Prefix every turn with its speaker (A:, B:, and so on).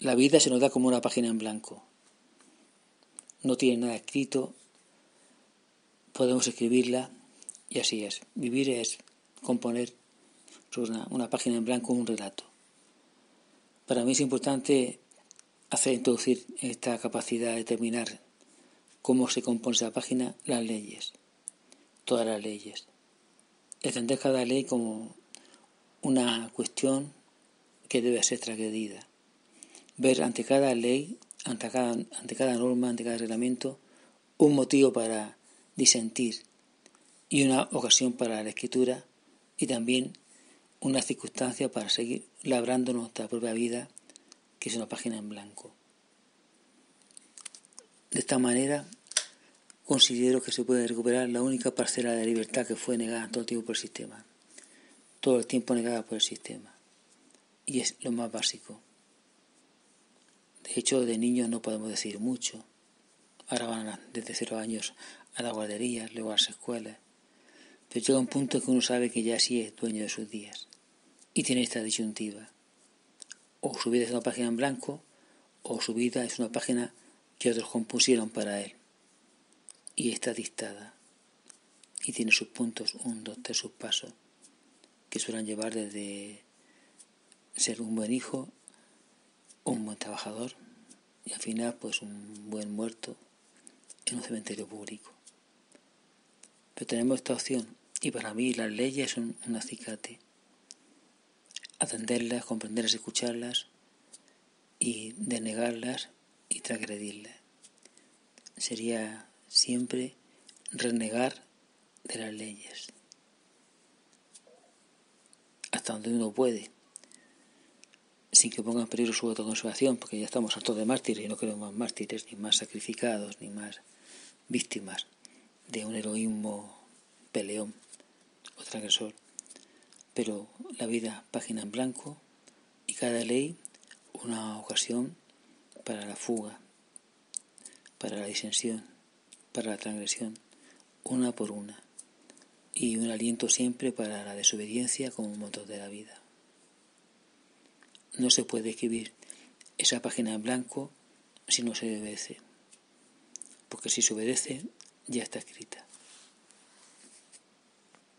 A: La vida se nos da como una página en blanco. No tiene nada escrito, podemos escribirla y así es. Vivir es componer una, una página en blanco, un relato. Para mí es importante hacer introducir esta capacidad de determinar cómo se compone esa página, las leyes, todas las leyes. Entender cada ley como una cuestión que debe ser transgredida. Ver ante cada ley, ante cada, norma, ante cada reglamento, un motivo para disentir y una ocasión para la escritura y también una circunstancia para seguir labrando nuestra propia vida, que es una página en blanco. De esta manera, considero que se puede recuperar la única parcela de libertad que fue negada todo el tiempo por el sistema, todo el tiempo negada por el sistema, y es lo más básico. De hecho, de niños no podemos decir mucho. Ahora van desde cero años a la guardería, luego a las escuelas. Pero llega un punto que uno sabe que ya sí es dueño de sus días y tiene esta disyuntiva. O su vida es una página en blanco o su vida es una página que otros compusieron para él. Y está dictada. Y tiene sus puntos, un, dos, tres, sus pasos, que suelen llevar desde ser un buen hijo, un buen trabajador y al final pues un buen muerto en un cementerio público. Pero tenemos esta opción y para mí las leyes son un acicate. Atenderlas, comprenderlas, escucharlas y denegarlas y transgredirlas. Sería siempre renegar de las leyes. Hasta donde uno puede, sin que ponga en peligro su autoconservación, porque ya estamos hartos de mártires y no queremos más mártires, ni más sacrificados, ni más víctimas de un heroísmo peleón o transgresor. Pero la vida, página en blanco, y cada ley una ocasión para la fuga, para la disensión, para la transgresión, una por una, y un aliento siempre para la desobediencia como motor de la vida. No se puede escribir esa página en blanco si no se obedece, porque si se obedece ya está escrita.